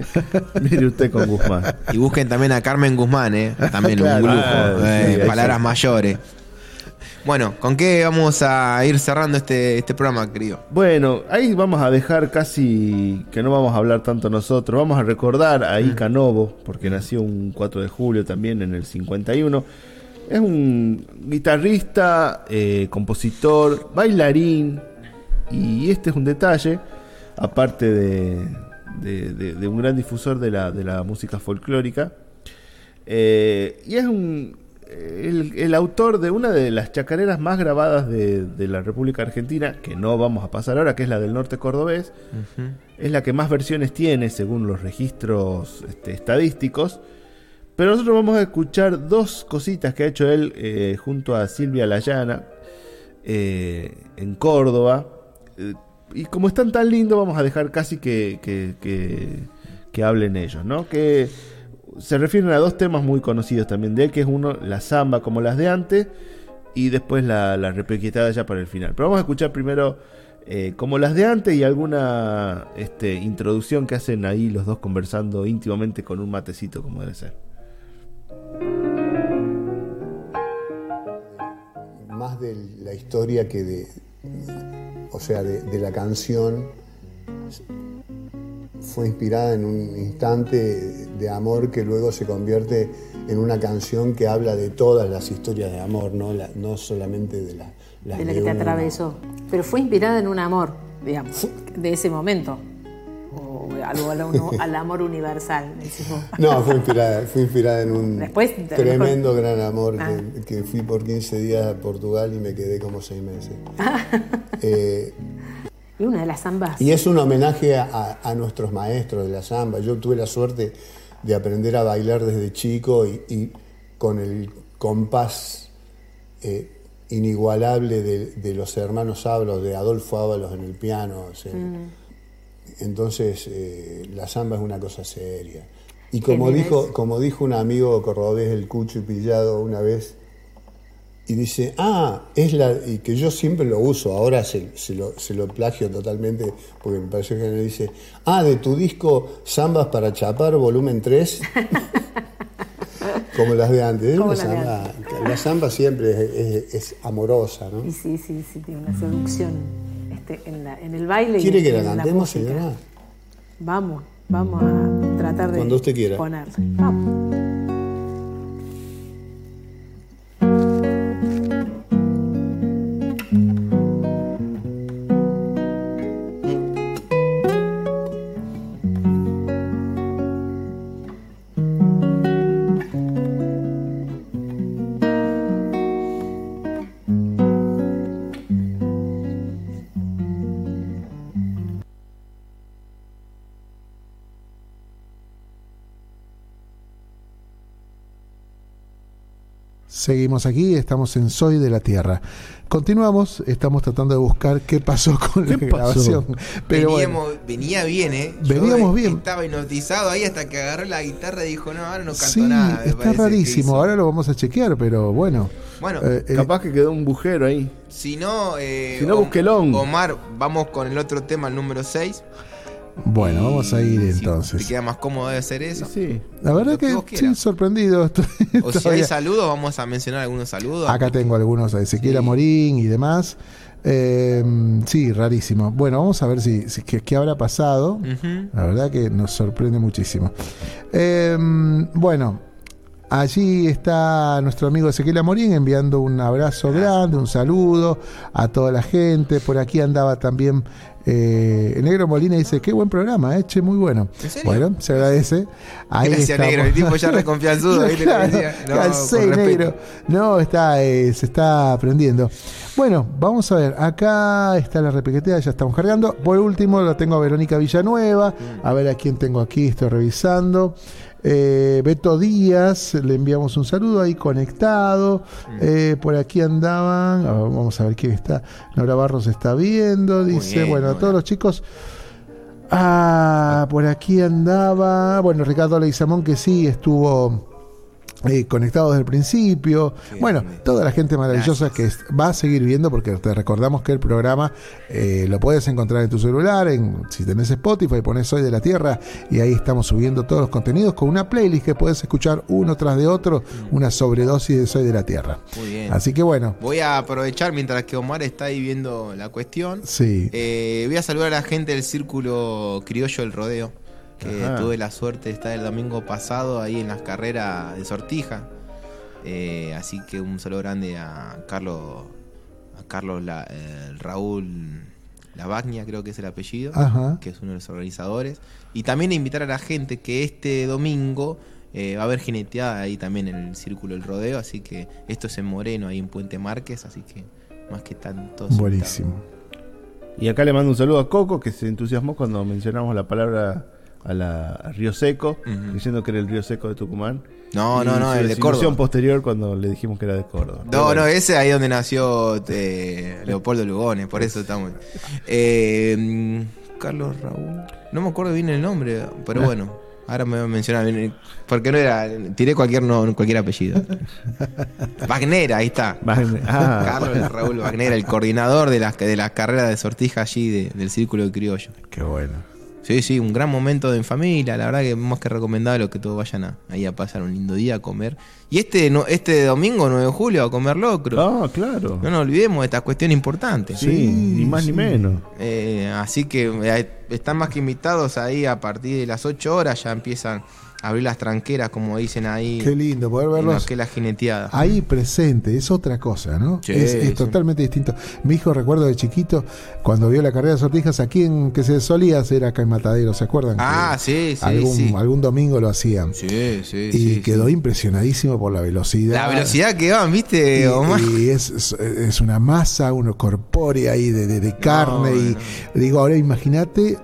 Mire usted con Guzmán. Y busquen también a Carmen Guzmán, ¿eh? También Claro. un grupo, Ah, eh, sí, palabras sí. mayores. Bueno, ¿con qué vamos a ir cerrando este, este programa, querido? Bueno, ahí vamos a dejar casi que no vamos a hablar tanto nosotros. Vamos a recordar a Ica Novo, porque nació un 4 de julio también en el 51. Es un guitarrista, eh, compositor, bailarín. Y este es un detalle, aparte de, de- de- de un gran difusor de la, de la música folclórica. Eh, y es un, el, el autor de una de las chacareras más grabadas de, de la República Argentina, que no vamos a pasar ahora, que es la del norte cordobés. Es la que más versiones tiene según los registros este, estadísticos. Pero nosotros vamos a escuchar dos cositas que ha hecho él eh, junto a Silvia Layana eh, en Córdoba. Y como están tan lindos, vamos a dejar casi que, que, que- que hablen ellos, ¿no? Que se refieren a dos temas muy conocidos también de él, que es uno, la samba como las de antes, y después la, la repequetada ya para el final. Pero vamos a escuchar primero eh, como las de antes y alguna este, introducción que hacen ahí los dos conversando íntimamente con un matecito como debe ser. más de la historia que de, o sea, de, de la canción fue inspirada en un instante de amor que luego se convierte en una canción que habla de todas las historias de amor, no, La- no solamente de, la, las de la de que te atravesó. Pero fue inspirada en un amor, digamos, de ese momento. Algo al, uno- al amor universal. No, fue inspirada, fue inspirada en un Después, tremendo gran amor Ah. que, que fui por 15 días a Portugal y me quedé como 6 meses. Eh, Y una de las zambas. Y es un homenaje a, a nuestros maestros de la samba. Yo tuve la suerte de aprender a bailar desde chico y, y con el compás eh, inigualable de, de los hermanos Ábalos, de Adolfo Ábalos en el piano. o sea, Entonces, eh, la samba es una cosa seria. Y como dijo, como dijo un amigo cordobés, el Cucho y Pillado, una vez, y dice, ah, es la. y que yo siempre lo uso, ahora se, se lo, se lo plagio totalmente, porque me pareció que me dice, ah, de tu disco Zambas para Chapar, volumen 3. Como las de antes. Una samba- la samba siempre es, es- es amorosa, ¿no? Y sí, sí, sí, tiene una seducción este, en, la- en el baile. y ¿Quiere en- que la cantemos, señora? Vamos, vamos a tratar de Cuando usted quiera. ponerla. Vamos. Seguimos aquí, estamos en Soy de la Tierra. Continuamos, estamos tratando de buscar qué pasó con ¿Qué la pasó? grabación. Pero Veníamos, bueno, venía bien, ¿eh? Yo Veníamos bien. Estaba hipnotizado ahí hasta que agarró la guitarra y dijo, no, ahora no canto sí, nada. está rarísimo. Ahora lo vamos a chequear, pero bueno. Bueno, Eh, eh, Capaz que quedó un bujero ahí. si no... Eh, Si no. Omar, vamos con el otro tema, el número 6. Bueno, vamos a ir Si entonces. te queda más cómodo de hacer eso. Sí. La verdad que quieras. sorprendido. estoy O si hay saludos, vamos a mencionar algunos saludos. Acá tengo algunos a Ezequiel Sí. Amorín y demás. Eh, sí, rarísimo. Bueno, vamos a ver si, si- qué, qué habrá pasado. La verdad que nos sorprende muchísimo. Eh, bueno, allí está nuestro amigo Ezequiel Amorín enviando un abrazo grande, un saludo a toda la gente. Por aquí andaba también eh, Negro Molina dice, qué buen programa, eh, che, muy bueno. ¿En serio? Bueno, se agradece. Ahí Gracias, estamos. negro. El tipo ya reconfianzudo. ¿viste lo que Claro, decía? No, negro. No, está, eh, se está aprendiendo. Bueno, vamos a ver. Acá está la repiquetea, ya estamos cargando. Por último, lo tengo a Verónica Villanueva. A ver a quién tengo aquí, estoy revisando. Eh, Beto Díaz, le enviamos un saludo ahí conectado. Eh, por aquí andaban. vamos a ver quién está. Nora Barros está viendo. Dice, bien, bueno, a todos los chicos. Ah, por aquí andaba. Bueno, Ricardo Leizamón que sí estuvo eh, conectado desde el principio. Qué bueno, toda la gente maravillosa que va a seguir viendo porque te recordamos que el programa eh, lo puedes encontrar en tu celular, en, si tenés Spotify, pones Soy de la Tierra y ahí estamos subiendo todos los contenidos con una playlist que puedes escuchar uno tras de otro, una sobredosis de Soy de la Tierra. Muy bien. Así que bueno, Voy a aprovechar mientras que Omar está ahí viendo la cuestión. sí. Eh, voy a saludar a la gente del Círculo Criollo del Rodeo, que Ajá. tuve la suerte de estar el domingo pasado ahí en las carreras de Sortija. Eh, así que un saludo grande a Carlos, a Carlos La- eh, Raúl Lavagnia, creo que es el apellido, Ajá. que es uno de los organizadores. Y también invitar a la gente que este domingo eh, va a haber jineteada ahí también en el Círculo del Rodeo, así que esto es en Moreno, ahí en Puente Márquez, así que más que tanto. Buenísimo. Y acá le mando un saludo a Coco, que se entusiasmó cuando mencionamos la palabra a la a Río Seco, diciendo que era el Río Seco de Tucumán. No, Y no, no, el de Córdoba. posterior cuando le dijimos que era de Córdoba. No, bueno. no, ese ahí donde nació eh, Leopoldo Lugones, por eso estamos. Eh, Carlos Raúl. No me acuerdo bien el nombre, pero bueno, ahora me voy a mencionar bien. Porque no era. Tiré cualquier, no, cualquier apellido. Wagner, ahí está. Wagner, ah. Carlos Raúl Wagner, el coordinador de las de las carreras de sortija allí de- del Círculo de Criollo. Qué bueno. Sí, sí, un gran momento de en familia. La verdad que más que recomendable que todos vayan a, ahí a pasar un lindo día a comer. Y este no, este domingo, 9 de julio, a comer locro. Ah, claro. No nos olvidemos de esta cuestión importante. Sí, ni más ni menos. Eh, así que eh, están más que invitados ahí a partir de las 8 horas. Ya empiezan abrir las tranqueras, como dicen ahí. Qué lindo poder verlos que la jineteada. ahí presente, es otra cosa, ¿no? Sí, es es sí. totalmente distinto. Mi hijo, recuerdo de chiquito, cuando vio la carrera de sortijas, aquí en que se solía hacer acá en Matadero, ¿se acuerdan? Ah, Que sí, sí, algún, sí. algún domingo lo hacían. Sí, sí, y sí, quedó sí. impresionadísimo por la velocidad. La velocidad que van, Y, ¿viste, Omar? y es, es- es una masa, uno corpórea ahí de, de- de carne. y digo, ahora imagínate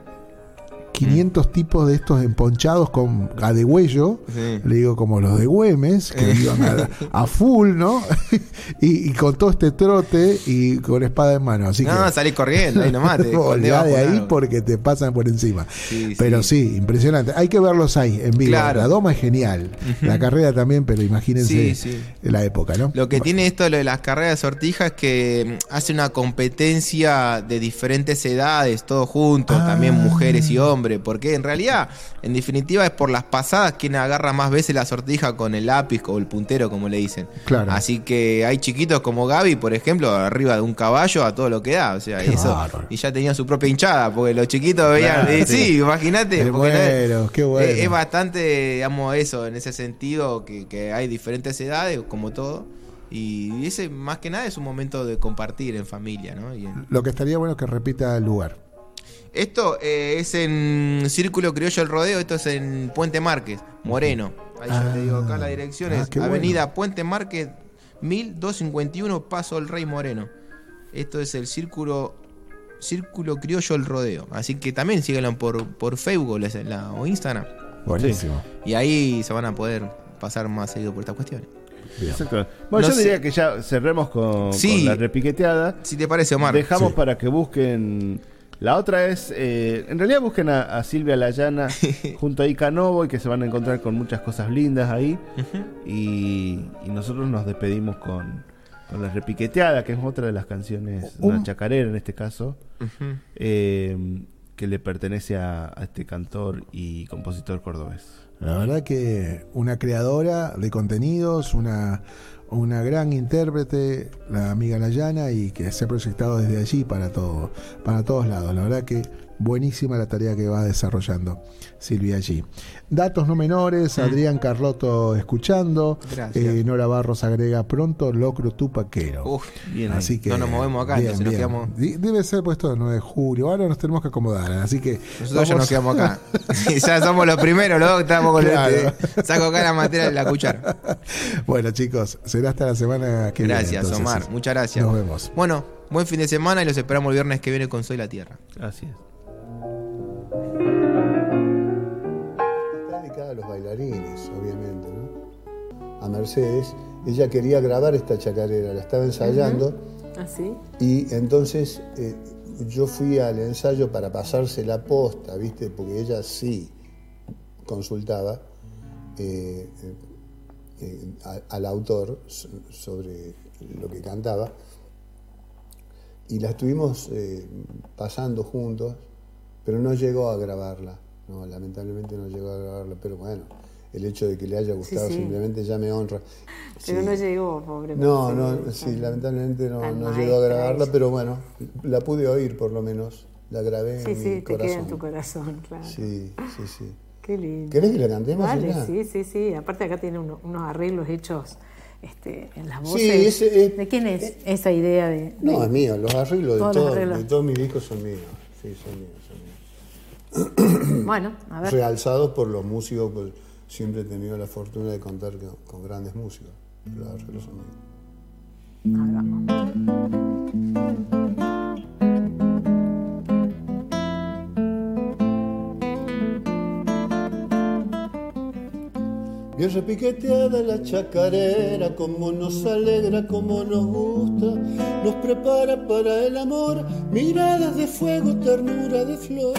500 tipos de estos emponchados con a de huello, Sí. le digo como los de Güemes, que iban a, a full, ¿no? y, y con todo este trote y con espada en mano. Así No, que salís corriendo, ahí nomás. Te de ahí porque te pasan por encima. Sí, pero sí. impresionante. Hay que verlos ahí en vivo. Claro. La doma es genial. La carrera también, pero imagínense la época, ¿no? Lo que tiene esto lo de las carreras de sortija es que mm, hace una competencia de diferentes edades, todos juntos, Ah. también mujeres y hombres, porque en realidad, en definitiva, es por las pasadas quien agarra más veces la sortija con el lápiz o el puntero, como le dicen. Claro. Así que hay chiquitos como Gaby, por ejemplo, arriba de un caballo a todo lo que da, o sea, Qué eso. bárbaro. Y ya tenía su propia hinchada, porque los chiquitos veían, Claro, eh, sí. sí, imagínate. Bueno, qué bueno. es, es bastante, digamos, eso, en ese sentido, que, que hay diferentes edades, como todo. Y ese, más que nada, es un momento de compartir en familia, ¿no? Y en- Lo que estaría bueno es que repita el lugar. Esto eh, es en Círculo Criollo el Rodeo, esto es en Puente Márquez, Moreno. Ahí ya te digo, acá la dirección Ah, es qué Avenida Puente Márquez 1251, Paso el Rey Moreno. Esto es el Círculo Círculo Criollo el Rodeo. Así que también síganlo por, por Facebook o, la- la- o Instagram. Buenísimo. Y ahí se van a poder pasar más seguido por estas cuestiones. Exacto. Bueno, No yo sé- diría que ya cerremos con, Sí. con la repiqueteada. Si te parece, Omar. Dejamos Sí. para que busquen. La otra es, eh, en realidad busquen a, a Silvia Layana junto a Ica Novo y que se van a encontrar con muchas cosas lindas ahí. y, y nosotros nos despedimos con, con la repiqueteada, que es otra de las canciones, Un- una chacarera en este caso, eh, que le pertenece a, a este cantor y compositor cordobés. La verdad que una creadora de contenidos, una, una gran intérprete, la amiga Layana, y que se ha proyectado desde allí para todo, para todos lados. La verdad que buenísima la tarea que va desarrollando Silvia allí. Datos no menores, Adrián Carlotto escuchando, Gracias. eh, Nora Barros agrega pronto Locro Tupaquero. Uf, Bien. Así que No nos movemos acá, bien, entonces nos quedamos- Debe ser puesto el 9 de julio. Ahora nos tenemos que acomodar. Así que Nosotros ya nos quedamos acá. ya somos los primeros, luego estamos con Claro. el. Saco acá la materia de la cuchara. Bueno, chicos, será hasta la semana que viene. Gracias. Omar. Muchas gracias. Nos vemos. Bueno, buen fin de semana y los esperamos el viernes que viene con Soy la Tierra. Así es. Está dedicada a los bailarines, obviamente, ¿no? A Mercedes. Ella quería grabar esta chacarera, la estaba ensayando ¿Así? y entonces eh, yo fui al ensayo para pasarse la posta, ¿viste? Porque ella sí consultaba eh, eh, a- al autor so- sobre lo que cantaba y la estuvimos pasando juntos, pero no llegó a grabarla. No, lamentablemente no llegó a grabarla, pero bueno, el hecho de que le haya gustado sí. simplemente ya me honra. Pero Sí. no llegó, pobre. No, no, sí, lamentablemente no, no llegó a grabarla, ella. pero bueno, la pude oír por lo menos, la grabé Sí, en sí, mi te corazón. queda en tu corazón, claro. Sí, sí, sí. Qué lindo. ¿Querés que la cantemos? Vale, sí, sí, sí. Aparte acá tiene uno- unos arreglos hechos este, en las voces. Sí, ese es- ¿De quién es esa idea de...? No, es mío, los arreglos de, Todos todo- de todos mis discos son míos. Sí, son míos. Bueno, a ver. Por los músicos, pues siempre he tenido la fortuna de contar con, con grandes músicos. Los son míos. Ahí vamos. Bien repiqueteada la chacarera, como nos alegra, como nos gusta, nos prepara para el amor, miradas de fuego, ternura de flor,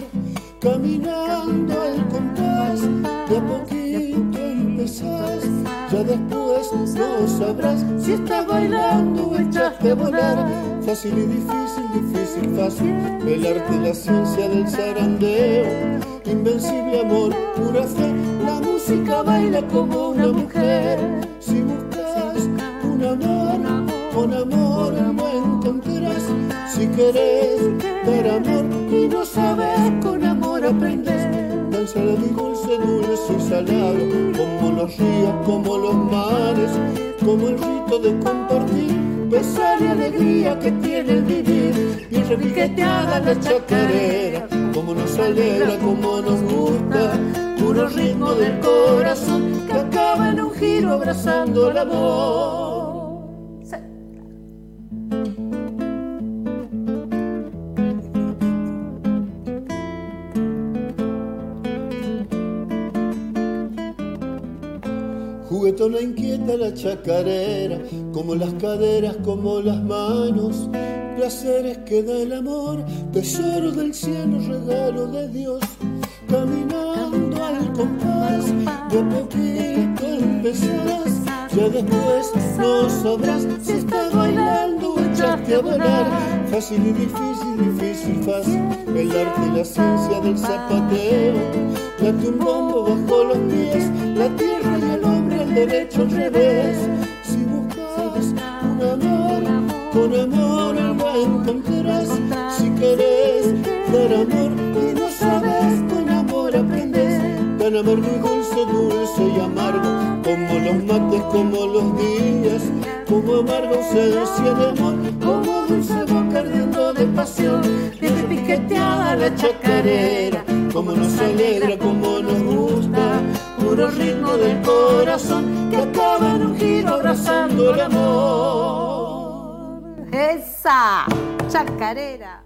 caminando al compás, de a poquito empezás, ya después no sabrás si estás bailando o echaste a volar, fácil y difícil, difícil, fácil, el arte y la ciencia del zarandeo, invencible amor, pura fe, la música baila como una mujer. Si buscas un amor, con amor lo Si querés dar amor y no sabes, con amor aprendes. Tan dulce, dulce y salado, como los ríos, como los mares, como el rito de compartir, pesar y alegría que tiene el vivir. Y repiqueteada la chacarera, como nos alegra, como nos gusta, puro ritmo del corazón que acaba en un giro abrazando el amor. Inquieta la chacarera, como las caderas, como las manos, placeres que da el amor, tesoro del cielo, regalo de Dios, caminando al compás, de poquito empezarás, ya después no sabrás si estás bailando o echaste a volar, fácil y difícil, difícil, fácil, el arte y la ciencia del zapateo, date un bajo los pies, la tierra y derecho al revés, si buscas un amor, con amor lo encontrarás, si querés dar amor y no sabes, con amor aprendes, tan amargo y dulce, dulce y amargo, como los mates, como los días, como amarga ausencia de amor, como dulce boca ardiendo de pasión, desde piqueteada la chacarera, como nos alegra, como puro ritmo del corazón que acaba en un giro abrazando el amor. ¡Esa! ¡Chacarera!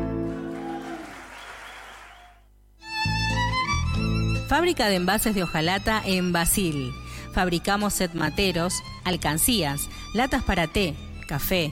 Fábrica de envases de hojalata en Basil. Fabricamos set materos, alcancías, latas para té, café,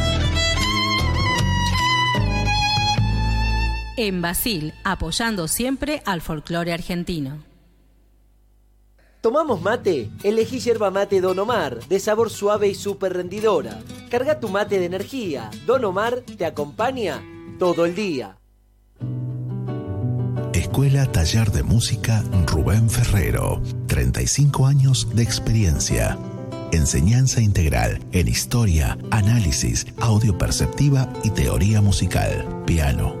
En Basil, apoyando siempre al folclore argentino. ¿Tomamos mate? Elegí yerba mate Don Omar, de sabor suave y súper rendidora. Carga tu mate de energía. Don Omar te acompaña todo el día. Escuela Taller de Música Rubén Ferrero. 35 años de experiencia. Enseñanza integral en historia, análisis, audio perceptiva y teoría musical. Piano,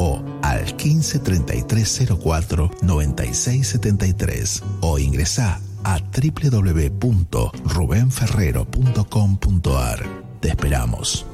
o al 15 33 04 96 73 o ingresa a www.rubenferrero.com.ar. Te esperamos.